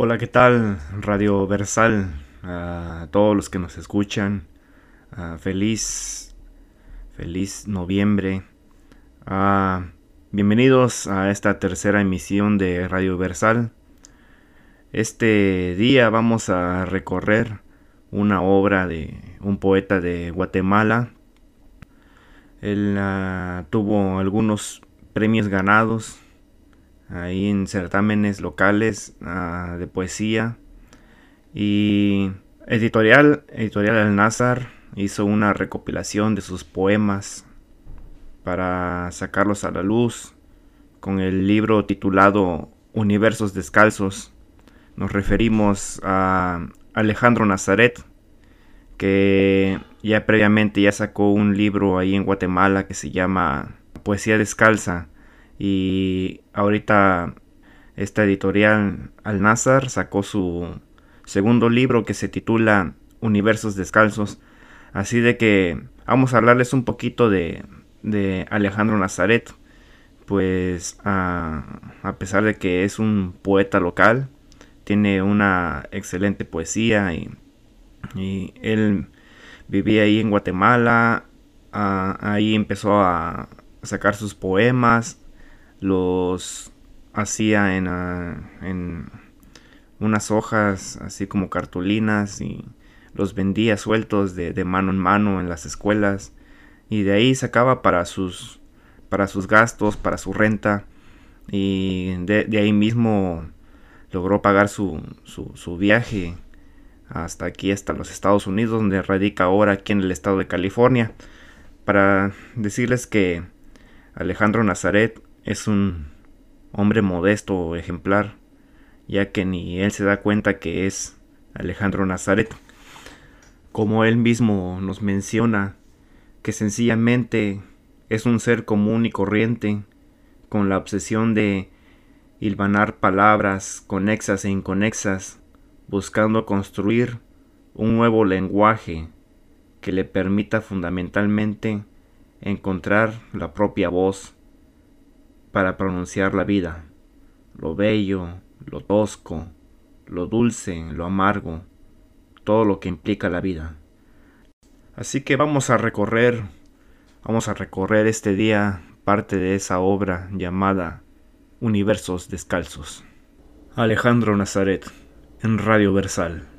Hola, ¿qué tal? Radio Versal, a todos los que nos escuchan, feliz, feliz noviembre. bienvenidos a esta tercera emisión de Radio Versal. Este día vamos a recorrer una obra de un poeta de Guatemala. Él ah, tuvo algunos premios ganados ahí en certámenes locales ah, de poesía. Y editorial, editorial Al Nazar hizo una recopilación de sus poemas para sacarlos a la luz con el libro titulado Universos Descalzos. Nos referimos a Alejandro Nazaret, que ya previamente ya sacó un libro ahí en Guatemala que se llama Poesía Descalza y ahorita esta editorial Al Nazar sacó su segundo libro que se titula Universos Descalzos. Así de que vamos a hablarles un poquito de, de Alejandro Nazaret. Pues a, pesar de que es un poeta local, tiene una excelente poesía y, él vivía ahí en Guatemala. ahí empezó a sacar sus poemas los hacía en, ah, en unas hojas así como cartulinas y los vendía sueltos de, de, mano en mano en las escuelas y de ahí sacaba para sus para sus gastos para su renta y de ahí mismo logró pagar su, su, viaje hasta aquí hasta los Estados Unidos donde radica ahora aquí en el estado de California para decirles que Alejandro Nazaret es un hombre modesto ejemplar, ya que ni él se da cuenta que es Alejandro Nazaret. Como él mismo nos menciona, que sencillamente es un ser común y corriente, con la obsesión de hilvanar palabras conexas e inconexas, buscando construir un nuevo lenguaje que le permita fundamentalmente encontrar la propia voz para pronunciar la vida, lo bello, lo tosco, lo dulce, lo amargo, todo lo que implica la vida. Así que vamos a recorrer, vamos a recorrer este día parte de esa obra llamada Universos Descalzos. Alejandro Nazaret, en Radio Versal.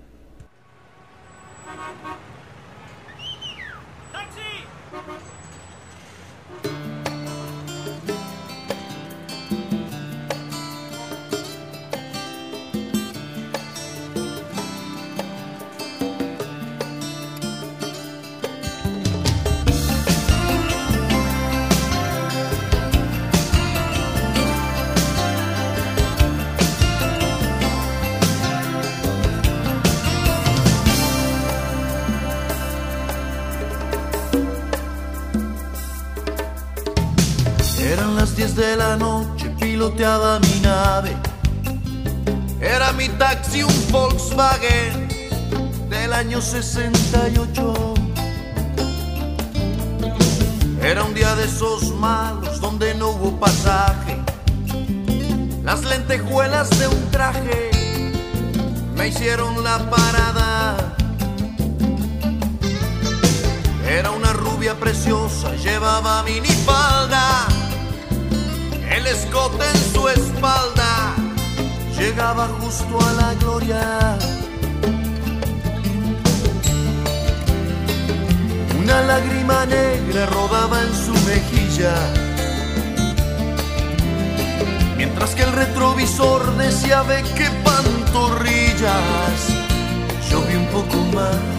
Llegaba justo a la gloria. Una lágrima negra rodaba en su mejilla, mientras que el retrovisor decía ve qué pantorrillas. Yo vi un poco más.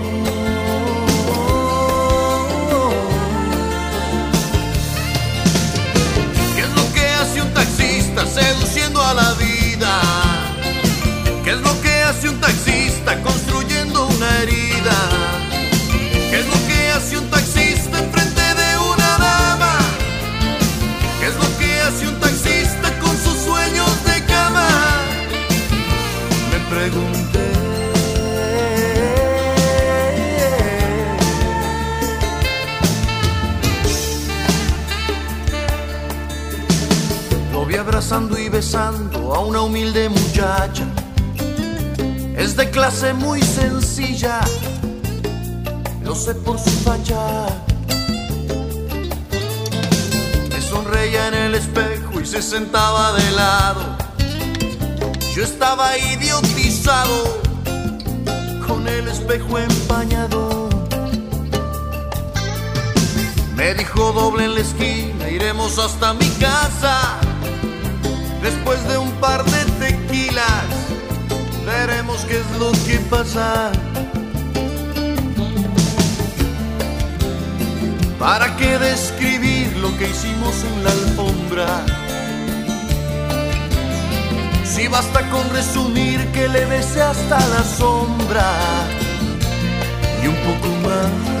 Muy sencilla, lo sé por su facha. Me sonreía en el espejo y se sentaba de lado. Yo estaba idiotizado con el espejo empañado. Me dijo doble en la esquina, iremos hasta mi casa. Después de un par de qué es lo que pasa. ¿Para qué describir lo que hicimos en la alfombra? Si basta con resumir que le besé hasta la sombra y un poco más.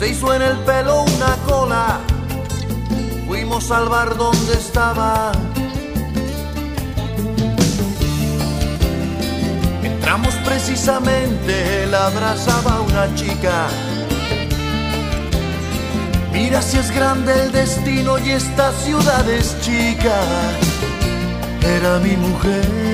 Se hizo en el pelo una cola, fuimos al bar donde estaba. Entramos precisamente, la abrazaba una chica. Mira si es grande el destino y esta ciudad es chica. Era mi mujer.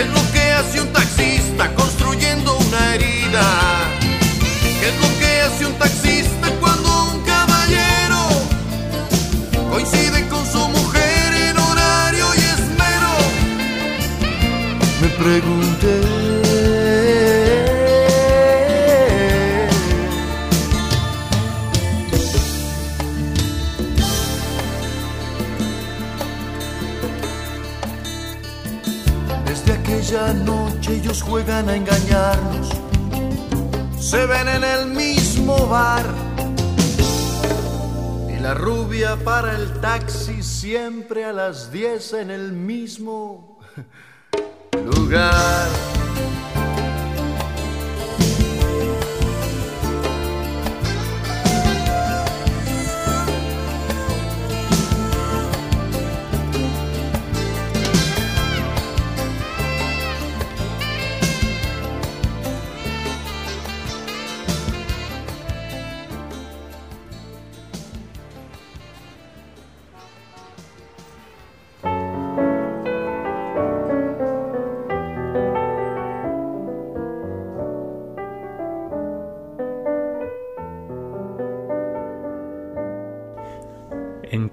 Es lo que hace un taxista construyendo para el taxi siempre a las 10 en el mismo lugar.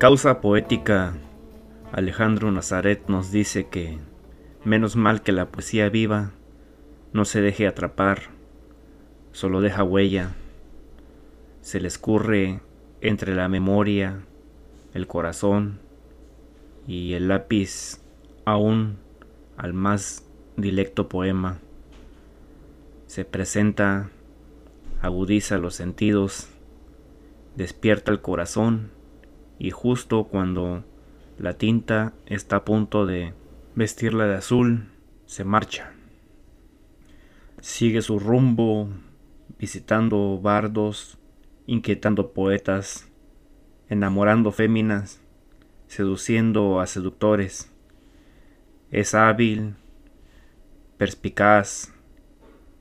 Causa poética, Alejandro Nazaret nos dice que menos mal que la poesía viva no se deje atrapar, solo deja huella, se le escurre entre la memoria, el corazón y el lápiz aún al más dilecto poema. Se presenta, agudiza los sentidos, despierta el corazón y justo cuando la tinta está a punto de vestirla de azul, se marcha. Sigue su rumbo visitando bardos, inquietando poetas, enamorando féminas, seduciendo a seductores. Es hábil, perspicaz,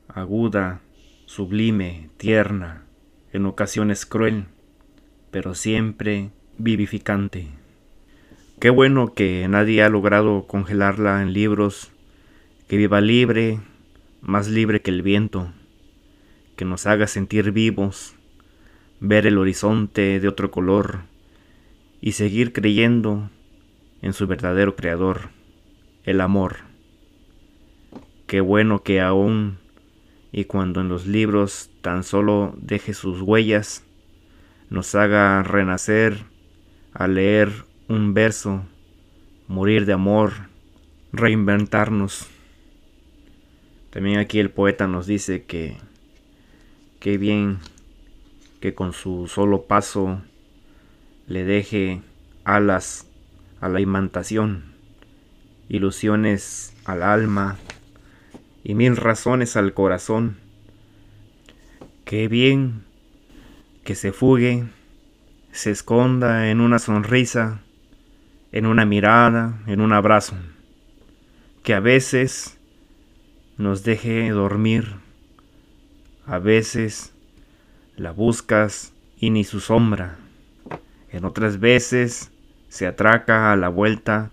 aguda, sublime, tierna, en ocasiones cruel, pero siempre vivificante. Qué bueno que nadie ha logrado congelarla en libros, que viva libre, más libre que el viento, que nos haga sentir vivos, ver el horizonte de otro color y seguir creyendo en su verdadero creador, el amor. Qué bueno que aún y cuando en los libros tan solo deje sus huellas, nos haga renacer a leer un verso, morir de amor, reinventarnos. También aquí el poeta nos dice que qué bien que con su solo paso le deje alas a la imantación, ilusiones al alma y mil razones al corazón. Qué bien que se fugue, se esconda en una sonrisa, en una mirada, en un abrazo, que a veces nos deje dormir, a veces la buscas y ni su sombra, en otras veces se atraca a la vuelta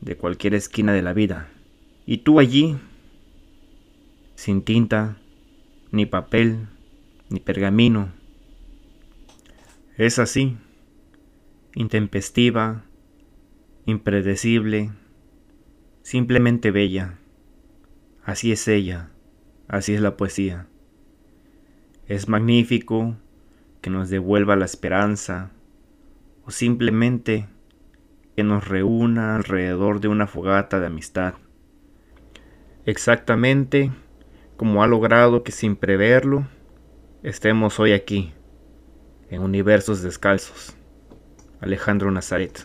de cualquier esquina de la vida, y tú allí, sin tinta, ni papel, ni pergamino, es así, intempestiva, impredecible, simplemente bella. Así es ella, así es la poesía. Es magnífico que nos devuelva la esperanza o simplemente que nos reúna alrededor de una fogata de amistad. Exactamente como ha logrado que sin preverlo estemos hoy aquí en Universos Descalzos. Alejandro Nazaret.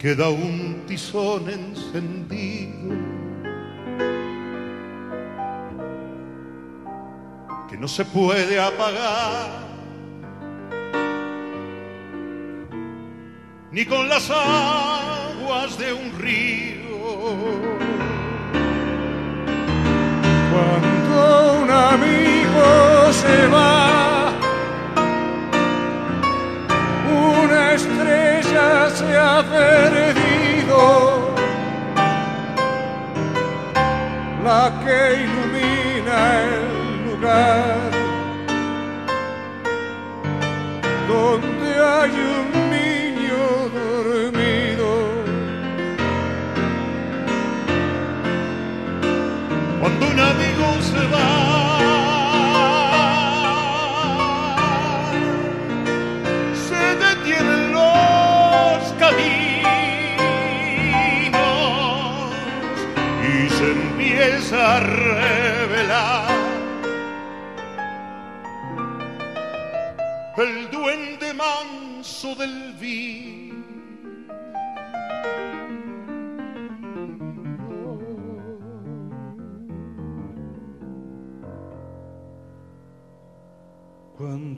queda un tizón encendido que no se puede apagar ni con las aguas de un río. Cuando un amigo se va, que ilumina el lugar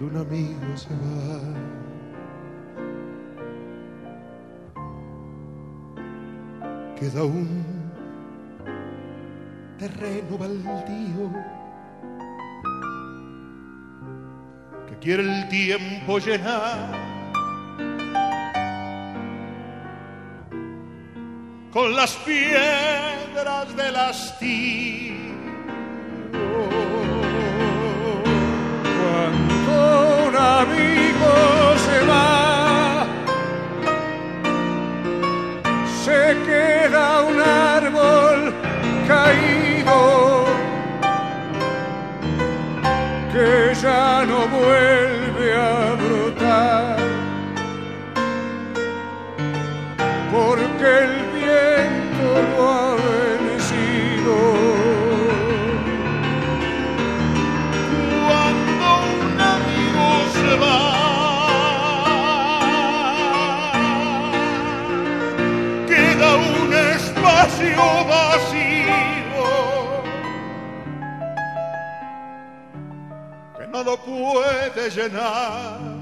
Cuando un amigo se va, queda un terreno baldío que quiere el tiempo llenar con las piedras del hastío. No lo puede llenar.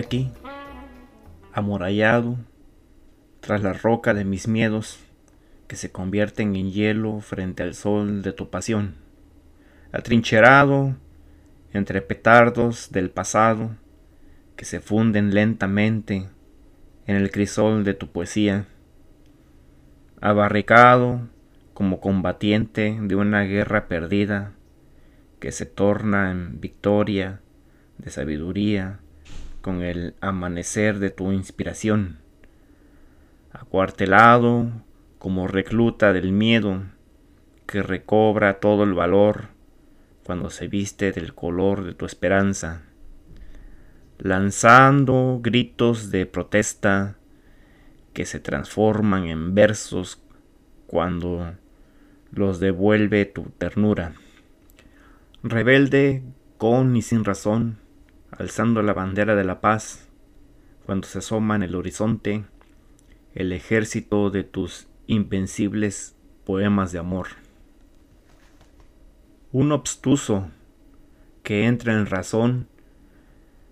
Aquí, amurallado, tras la roca de mis miedos, que se convierten en hielo frente al sol de tu pasión, atrincherado entre petardos del pasado, que se funden lentamente en el crisol de tu poesía, abarricado como combatiente de una guerra perdida, que se torna en victoria de sabiduría, con el amanecer de tu inspiración, acuartelado como recluta del miedo que recobra todo el valor cuando se viste del color de tu esperanza, lanzando gritos de protesta que se transforman en versos cuando los devuelve tu ternura. Rebelde con y sin razón, alzando la bandera de la paz, cuando se asoma en el horizonte el ejército de tus invencibles poemas de amor. Un obstuso que entra en razón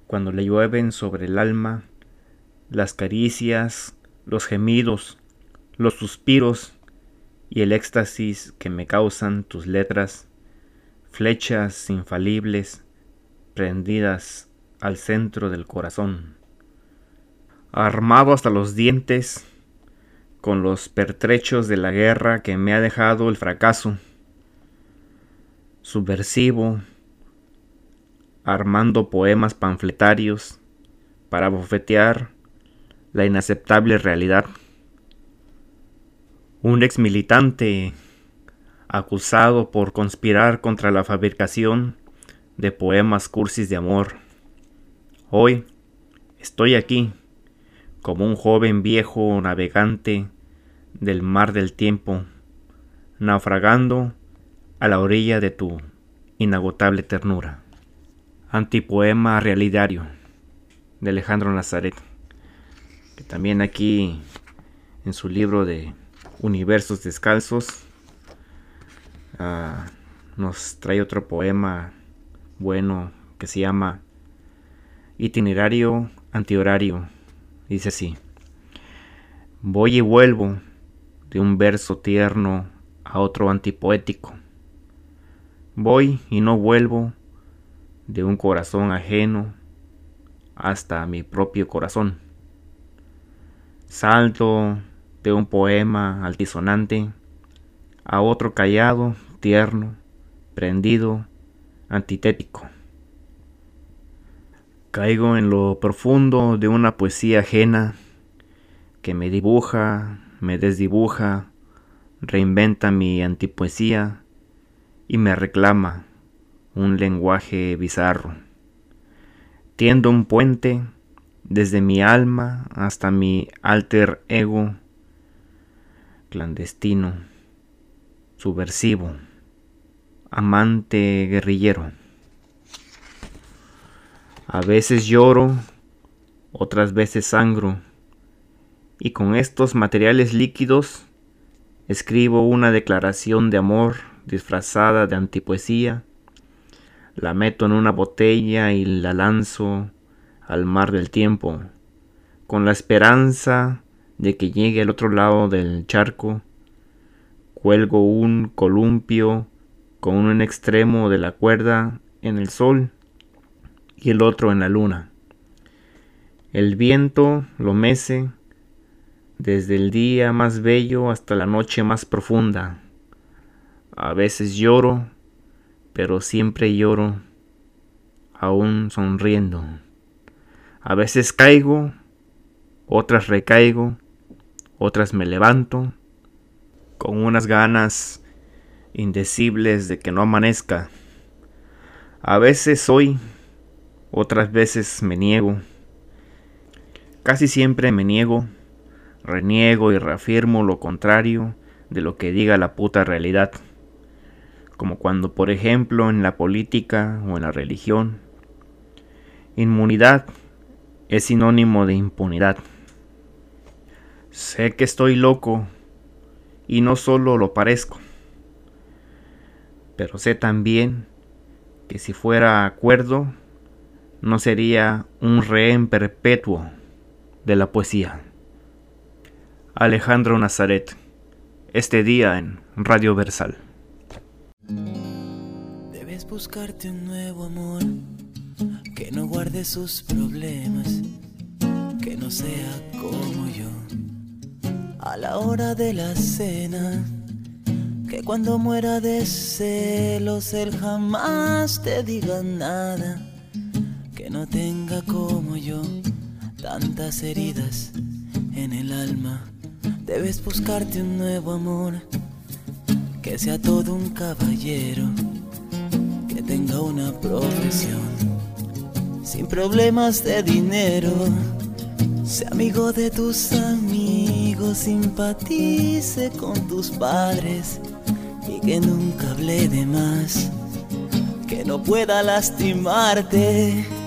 cuando le llueven sobre el alma las caricias, los gemidos, los suspiros y el éxtasis que me causan tus letras, flechas infalibles prendidas al centro del corazón. Armado hasta los dientes, con los pertrechos de la guerra que me ha dejado el fracaso, subversivo, armando poemas panfletarios para bofetear la inaceptable realidad. Un ex militante acusado por conspirar contra la fabricación de poemas cursis de amor Hoy estoy aquí como un joven viejo navegante del mar del tiempo, naufragando a la orilla de tu inagotable ternura. Antipoema realidario de Alejandro Nazaret, que también aquí en su libro de Universos Descalzos ah, nos trae otro poema bueno que se llama Itinerario antihorario. Dice así. Voy y vuelvo de un verso tierno a otro antipoético. Voy y no vuelvo de un corazón ajeno hasta mi propio corazón. Salto de un poema altisonante a otro callado, tierno, prendido, antitético. Caigo en lo profundo de una poesía ajena que me dibuja, me desdibuja, reinventa mi antipoesía y me reclama un lenguaje bizarro. Tiendo un puente desde mi alma hasta mi alter ego clandestino, subversivo, amante guerrillero. A veces lloro, otras veces sangro, y con estos materiales líquidos escribo una declaración de amor disfrazada de antipoesía, la meto en una botella y la lanzo al mar del tiempo, con la esperanza de que llegue al otro lado del charco, cuelgo un columpio con un extremo de la cuerda en el sol y el otro en la luna. El viento lo mece desde el día más bello hasta la noche más profunda. A veces lloro, pero siempre lloro, aún sonriendo. A veces caigo, otras recaigo, otras me levanto, con unas ganas indecibles de que no amanezca. A veces soy otras veces me niego. Casi siempre me niego, reniego y reafirmo lo contrario de lo que diga la puta realidad. Como cuando, por ejemplo, en la política o en la religión, inmunidad es sinónimo de impunidad. Sé que estoy loco y no solo lo parezco, pero sé también que si fuera acuerdo, no sería un rehén perpetuo de la poesía. Alejandro Nazaret, este día en Radio Versal. Debes buscarte un nuevo amor que no guarde sus problemas, que no sea como yo. A la hora de la cena, que cuando muera de celos él jamás te diga nada no tenga como yo tantas heridas en el alma. Debes buscarte un nuevo amor, que sea todo un caballero, que tenga una profesión, sin problemas de dinero. Sea amigo de tus amigos, simpatice con tus padres y que nunca hable de más, que no pueda lastimarte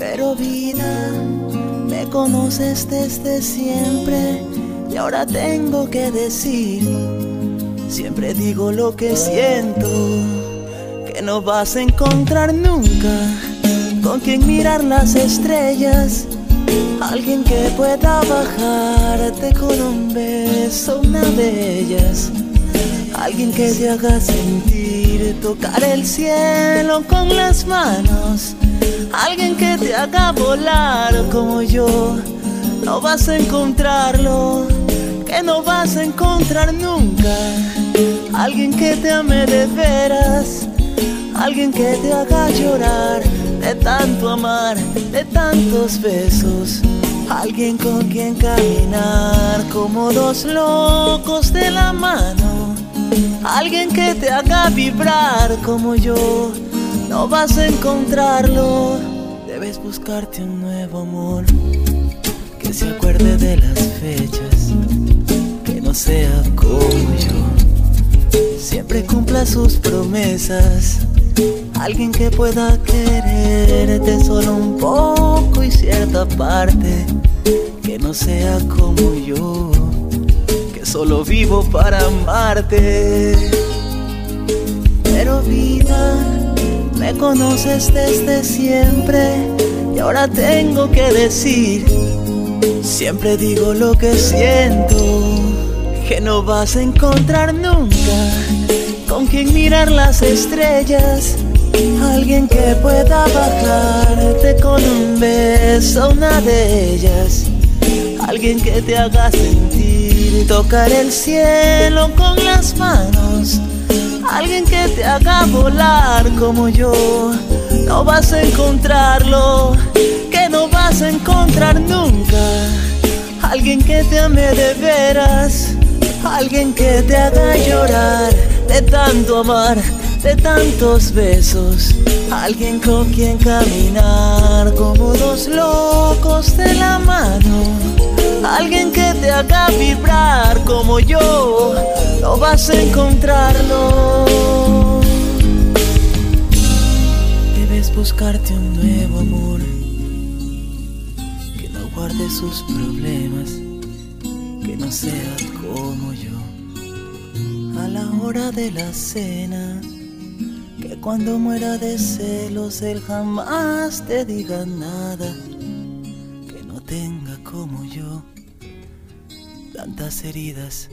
pero vida, me conoces desde siempre y ahora tengo que decir, siempre digo lo que siento, que no vas a encontrar nunca con quien mirar las estrellas. Alguien que pueda bajarte con un beso, una de ellas. Alguien que te haga sentir tocar el cielo con las manos Alguien que te haga volar como yo. No vas a encontrarlo, que no vas a encontrar nunca. Alguien que te ame de veras. Alguien que te haga llorar de tanto amar, de tantos besos. Alguien con quien caminar como dos locos de la mano. Alguien que te haga vibrar como yo no vas a encontrarlo. Debes buscarte un nuevo amor que se acuerde de las fechas, que no sea como yo. Siempre cumpla sus promesas. Alguien que pueda quererte solo un poco y cierta parte, que no sea como yo, que solo vivo para amarte. Pero vida me conoces desde siempre y ahora tengo que decir, siempre digo lo que siento, que no vas a encontrar nunca con quien mirar las estrellas. Alguien que pueda bajarte con un beso, una de ellas. Alguien que te haga sentir tocar el cielo con las manos alguien que te haga volar como yo. No vas a encontrarlo, que no vas a encontrar nunca. Alguien que te ame de veras, alguien que te haga llorar de tanto amar, de tantos besos. Alguien con quien caminar como dos locos de la mano Alguien que te haga vibrar como yo, no vas a encontrarlo. Debes buscarte un nuevo amor que no guarde sus problemas, que no sea como yo. A la hora de la cena, que cuando muera de celos él jamás te diga nada que no tenga como yo tantas heridas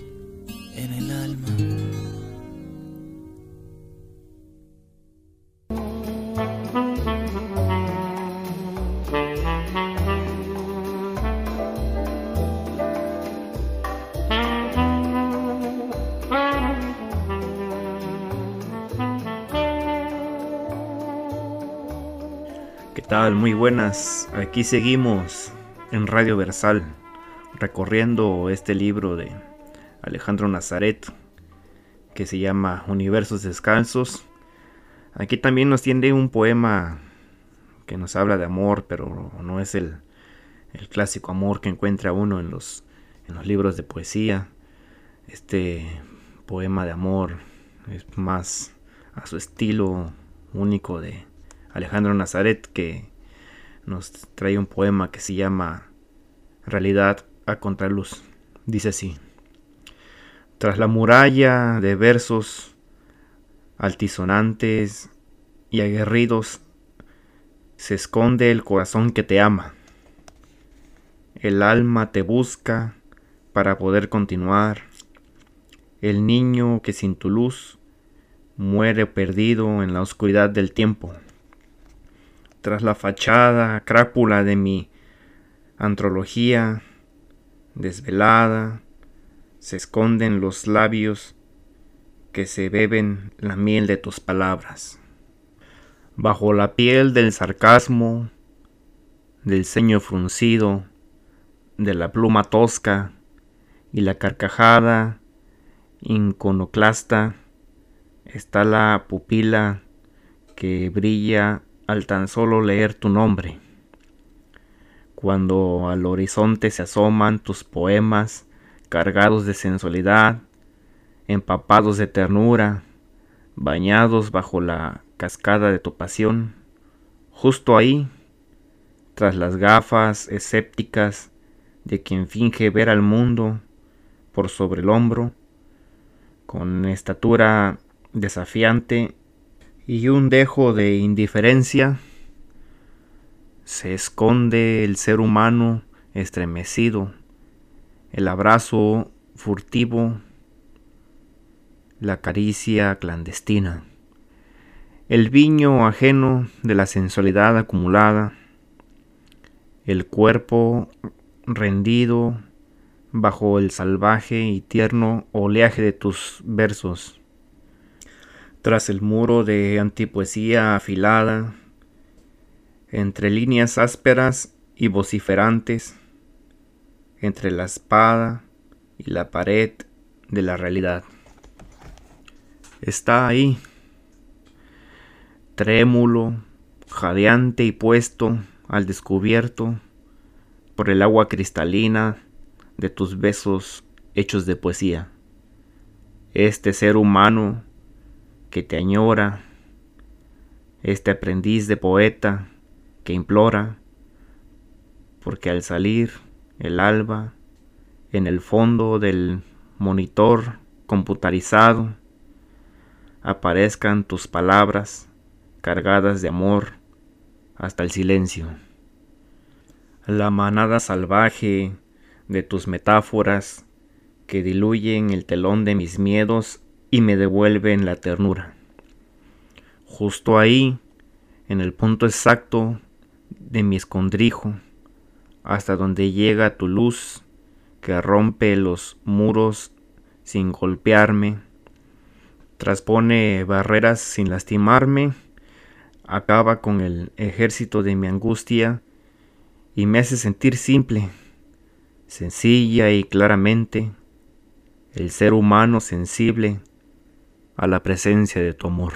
en el alma. ¿Qué tal? Muy buenas. Aquí seguimos en Radio Versal recorriendo este libro de Alejandro Nazaret que se llama Universos Descalzos. Aquí también nos tiende un poema que nos habla de amor, pero no es el, el clásico amor que encuentra uno en los, en los libros de poesía. Este poema de amor es más a su estilo único de Alejandro Nazaret que nos trae un poema que se llama Realidad a contraluz. Dice así. Tras la muralla de versos altisonantes y aguerridos se esconde el corazón que te ama. El alma te busca para poder continuar. El niño que sin tu luz muere perdido en la oscuridad del tiempo. Tras la fachada crápula de mi antología desvelada, se esconden los labios que se beben la miel de tus palabras. Bajo la piel del sarcasmo, del ceño fruncido, de la pluma tosca y la carcajada inconoclasta, está la pupila que brilla al tan solo leer tu nombre cuando al horizonte se asoman tus poemas cargados de sensualidad, empapados de ternura, bañados bajo la cascada de tu pasión, justo ahí, tras las gafas escépticas de quien finge ver al mundo por sobre el hombro, con estatura desafiante y un dejo de indiferencia, se esconde el ser humano estremecido, el abrazo furtivo, la caricia clandestina, el viño ajeno de la sensualidad acumulada, el cuerpo rendido bajo el salvaje y tierno oleaje de tus versos. Tras el muro de antipoesía afilada, entre líneas ásperas y vociferantes, entre la espada y la pared de la realidad. Está ahí, trémulo, jadeante y puesto al descubierto por el agua cristalina de tus besos hechos de poesía. Este ser humano que te añora, este aprendiz de poeta, que implora, porque al salir el alba, en el fondo del monitor computarizado, aparezcan tus palabras cargadas de amor hasta el silencio. La manada salvaje de tus metáforas que diluyen el telón de mis miedos y me devuelven la ternura. Justo ahí, en el punto exacto de mi escondrijo, hasta donde llega tu luz que rompe los muros sin golpearme, traspone barreras sin lastimarme, acaba con el ejército de mi angustia y me hace sentir simple, sencilla y claramente, el ser humano sensible a la presencia de tu amor.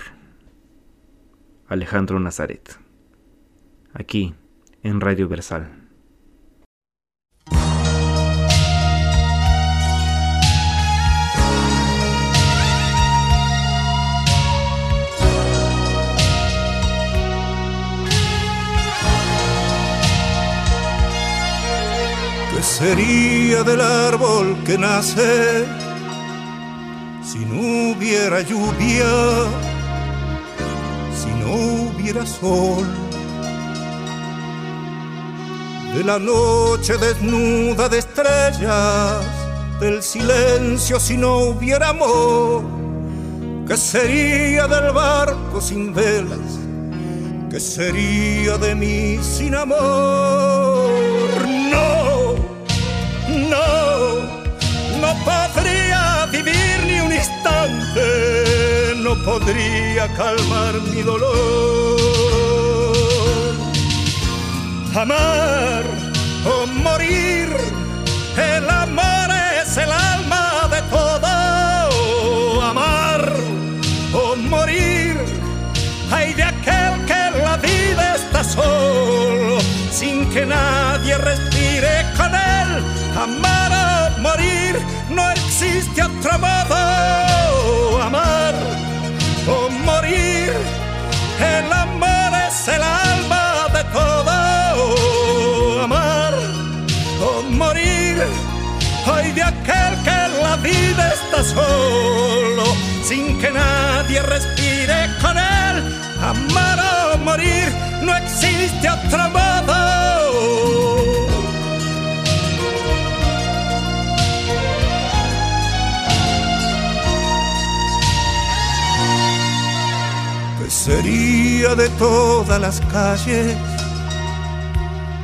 Alejandro Nazaret, aquí en Radio Versal. ¿Qué sería del árbol que nace si no hubiera lluvia, si no hubiera sol? De la noche desnuda de estrellas, del silencio si no hubiera amor, ¿qué sería del barco sin velas? ¿Qué sería de mí sin amor? no, no podría vivir ni un instante, no podría calmar mi dolor. Amar o morir, el amor es el alma de todo. Amar o morir, hay de aquel que la vida está solo, sin que nadie respire con él Amar o morir, no existe otro modo. Vida está solo, sin que nadie respire con él. Amar o morir, no existe otro modo. sería de todas las calles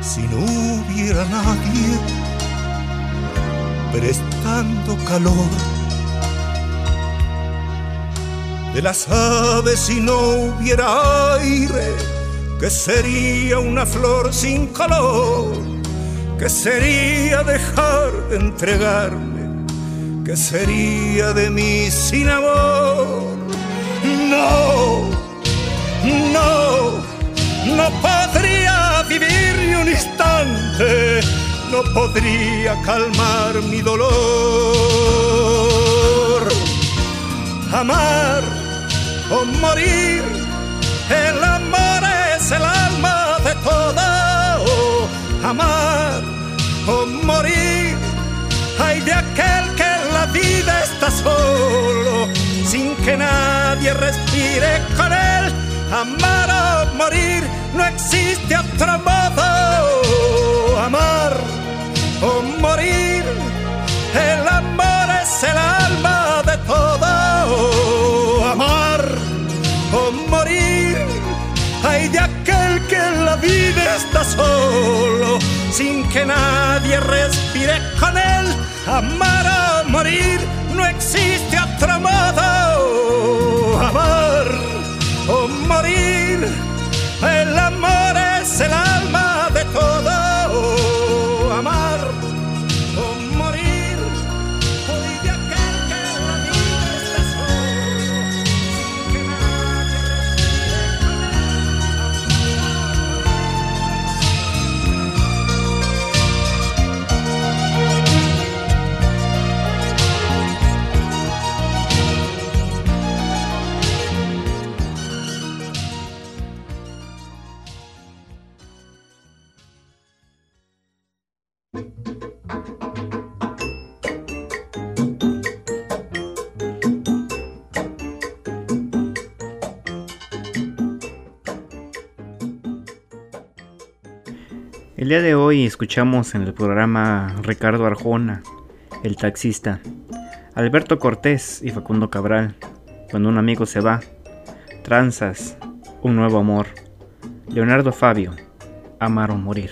si no hubiera nadie prestando calor? De las aves si no hubiera aire, que sería una flor sin color? que sería dejar de entregarme? que sería de mí sin amor? No no, no podría vivir ni un instante, no podría calmar mi dolor. Amar o morir, el amor es el alma de todo. Amar o morir, hay de aquel que en la vida está solo, sin que nadie respire con él amar o morir, no existe otro modo. Amar es el alma de todo. Amar o morir, hay de aquel que en la vida está solo, sin que nadie respire con él. Amar o morir, no existe otro modo. Amar o morir. El amor es el alma de todo. El día de hoy escuchamos en el programa Ricardo Arjona, el taxista, Alberto Cortés y Facundo Cabral, cuando un amigo se va, Tranzas, un nuevo amor, Leonardo Fabio, amar o morir.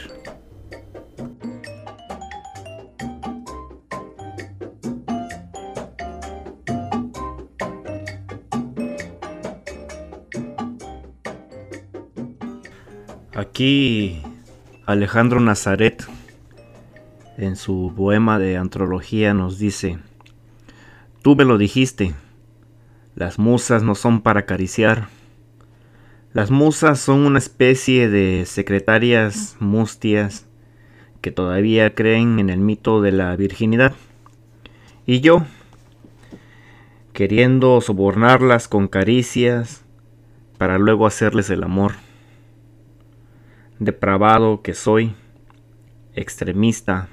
Aquí Alejandro Nazaret en su poema de antología nos dice, Tú me lo dijiste, las musas no son para acariciar. Las musas son una especie de secretarias mustias que todavía creen en el mito de la virginidad. Y yo, queriendo sobornarlas con caricias para luego hacerles el amor. Depravado que soy, extremista.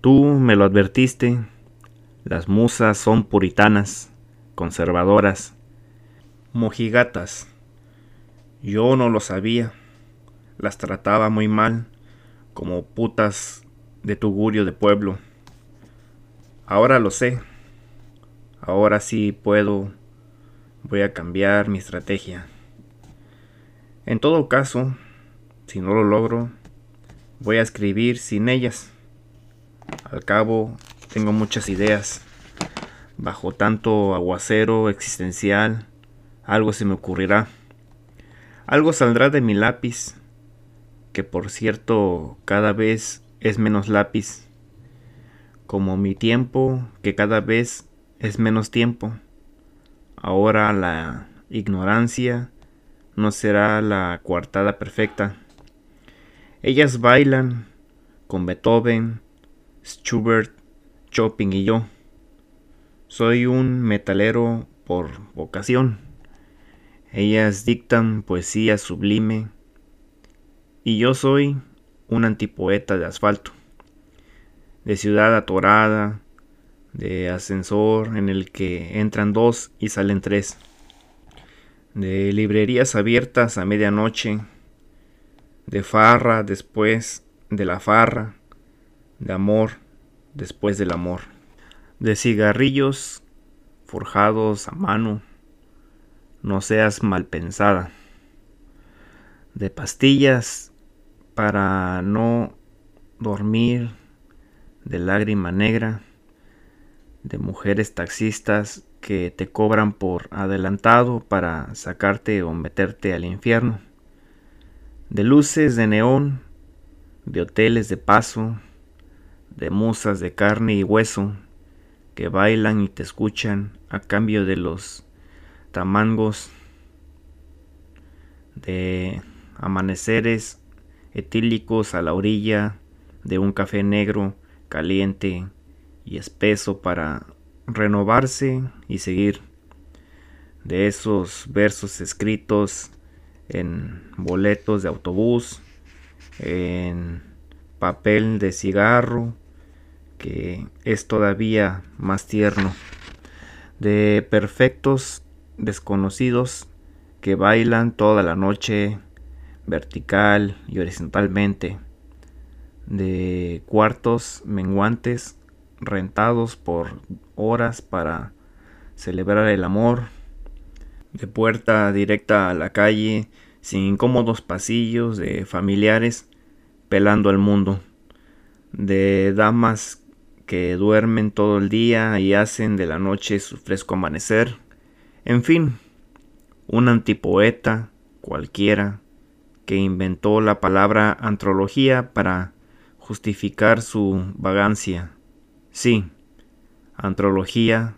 Tú me lo advertiste, las musas son puritanas, conservadoras, mojigatas. Yo no lo sabía, las trataba muy mal, como putas de tugurio de pueblo. Ahora lo sé, ahora sí puedo, voy a cambiar mi estrategia. En todo caso, si no lo logro, voy a escribir sin ellas. Al cabo, tengo muchas ideas. Bajo tanto aguacero existencial, algo se me ocurrirá. Algo saldrá de mi lápiz, que por cierto cada vez es menos lápiz, como mi tiempo, que cada vez es menos tiempo. Ahora la ignorancia no será la coartada perfecta. Ellas bailan con Beethoven, Schubert, Chopin y yo. Soy un metalero por vocación. Ellas dictan poesía sublime y yo soy un antipoeta de asfalto, de ciudad atorada, de ascensor en el que entran dos y salen tres de librerías abiertas a medianoche, de farra después de la farra, de amor después del amor, de cigarrillos forjados a mano, no seas mal pensada, de pastillas para no dormir, de lágrima negra, de mujeres taxistas que te cobran por adelantado para sacarte o meterte al infierno, de luces de neón, de hoteles de paso, de musas de carne y hueso que bailan y te escuchan a cambio de los tamangos, de amaneceres etílicos a la orilla de un café negro caliente y espeso para renovarse y seguir de esos versos escritos en boletos de autobús, en papel de cigarro, que es todavía más tierno, de perfectos desconocidos que bailan toda la noche vertical y horizontalmente, de cuartos menguantes rentados por horas para celebrar el amor, de puerta directa a la calle, sin incómodos pasillos de familiares pelando al mundo, de damas que duermen todo el día y hacen de la noche su fresco amanecer, en fin, un antipoeta cualquiera que inventó la palabra antrología para justificar su vagancia Sí, Antrología,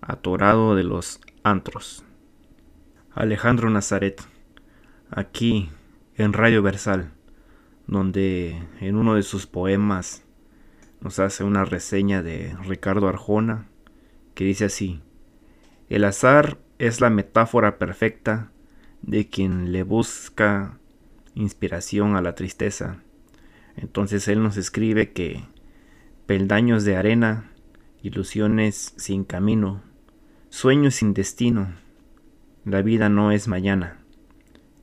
atorado de los antros. Alejandro Nazaret, aquí en Radio Versal, donde en uno de sus poemas nos hace una reseña de Ricardo Arjona, que dice así, el azar es la metáfora perfecta de quien le busca inspiración a la tristeza. Entonces él nos escribe que peldaños de arena, ilusiones sin camino, sueños sin destino. La vida no es mañana.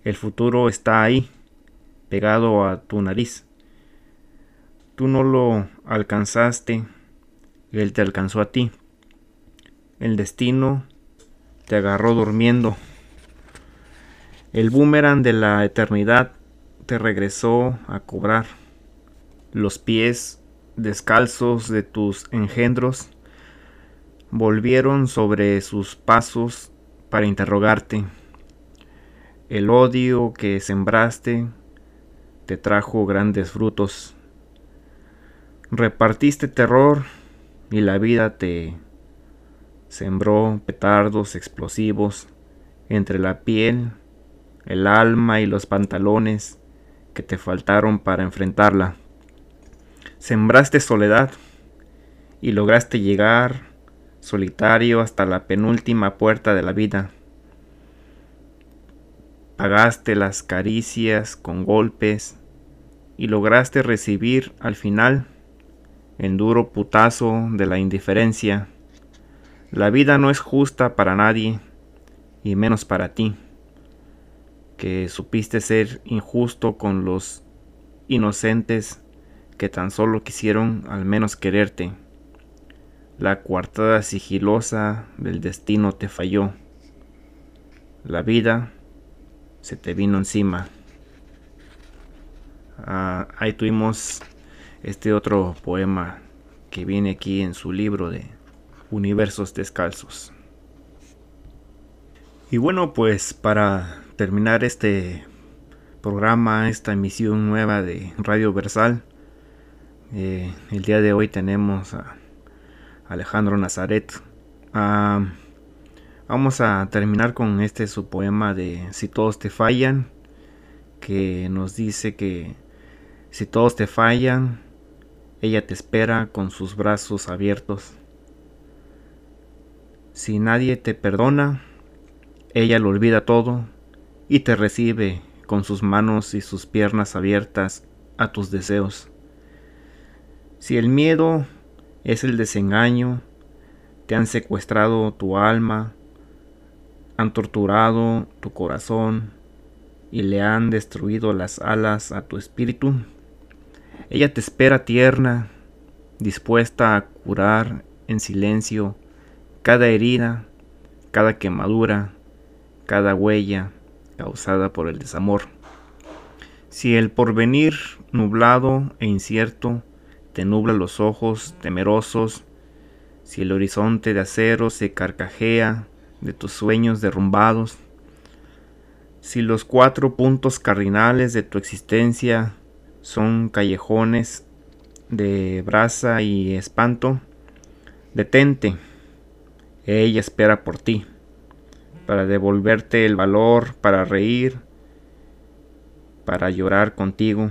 El futuro está ahí, pegado a tu nariz. Tú no lo alcanzaste, él te alcanzó a ti. El destino te agarró durmiendo. El boomerang de la eternidad te regresó a cobrar. Los pies descalzos de tus engendros volvieron sobre sus pasos para interrogarte. El odio que sembraste te trajo grandes frutos. Repartiste terror y la vida te sembró petardos explosivos entre la piel, el alma y los pantalones que te faltaron para enfrentarla. Sembraste soledad y lograste llegar solitario hasta la penúltima puerta de la vida. Pagaste las caricias con golpes y lograste recibir al final el duro putazo de la indiferencia. La vida no es justa para nadie y menos para ti, que supiste ser injusto con los inocentes que tan solo quisieron al menos quererte. La coartada sigilosa del destino te falló. La vida se te vino encima. Ah, ahí tuvimos este otro poema que viene aquí en su libro de Universos Descalzos. Y bueno, pues para terminar este programa, esta emisión nueva de Radio Versal, eh, el día de hoy tenemos a Alejandro Nazaret. Ah, vamos a terminar con este su poema de Si todos te fallan, que nos dice que si todos te fallan, ella te espera con sus brazos abiertos. Si nadie te perdona, ella lo olvida todo y te recibe con sus manos y sus piernas abiertas a tus deseos. Si el miedo es el desengaño, te han secuestrado tu alma, han torturado tu corazón y le han destruido las alas a tu espíritu. Ella te espera tierna, dispuesta a curar en silencio cada herida, cada quemadura, cada huella causada por el desamor. Si el porvenir nublado e incierto te nubla los ojos temerosos, si el horizonte de acero se carcajea de tus sueños derrumbados, si los cuatro puntos cardinales de tu existencia son callejones de brasa y espanto, detente, ella espera por ti, para devolverte el valor, para reír, para llorar contigo,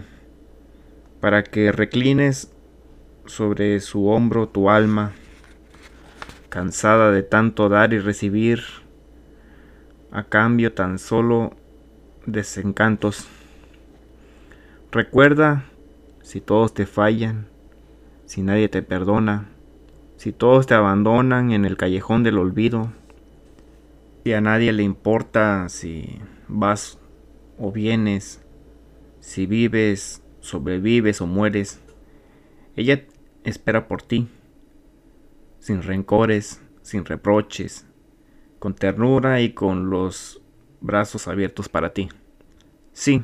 para que reclines sobre su hombro tu alma, cansada de tanto dar y recibir, a cambio tan solo desencantos. Recuerda, si todos te fallan, si nadie te perdona, si todos te abandonan en el callejón del olvido, si a nadie le importa si vas o vienes, si vives, sobrevives o mueres, ella espera por ti, sin rencores, sin reproches, con ternura y con los brazos abiertos para ti. Sí,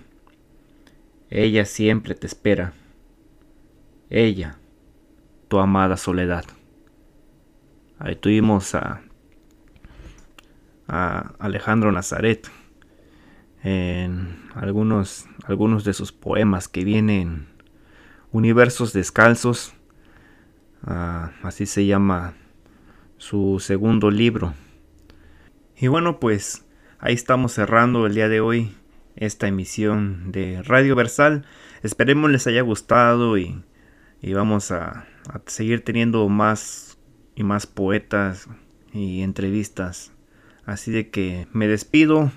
ella siempre te espera. Ella, tu amada soledad. Ahí tuvimos a, a Alejandro Nazaret en algunos, algunos de sus poemas que vienen Universos Descalzos Ah, así se llama su segundo libro. Y bueno, pues ahí estamos cerrando el día de hoy esta emisión de Radio Versal. Esperemos les haya gustado y, vamos a, a, seguir teniendo más y más poetas y entrevistas. Así de que me despido.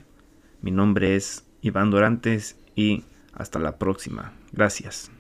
Mi nombre es Iván Dorantes y hasta la próxima. Gracias.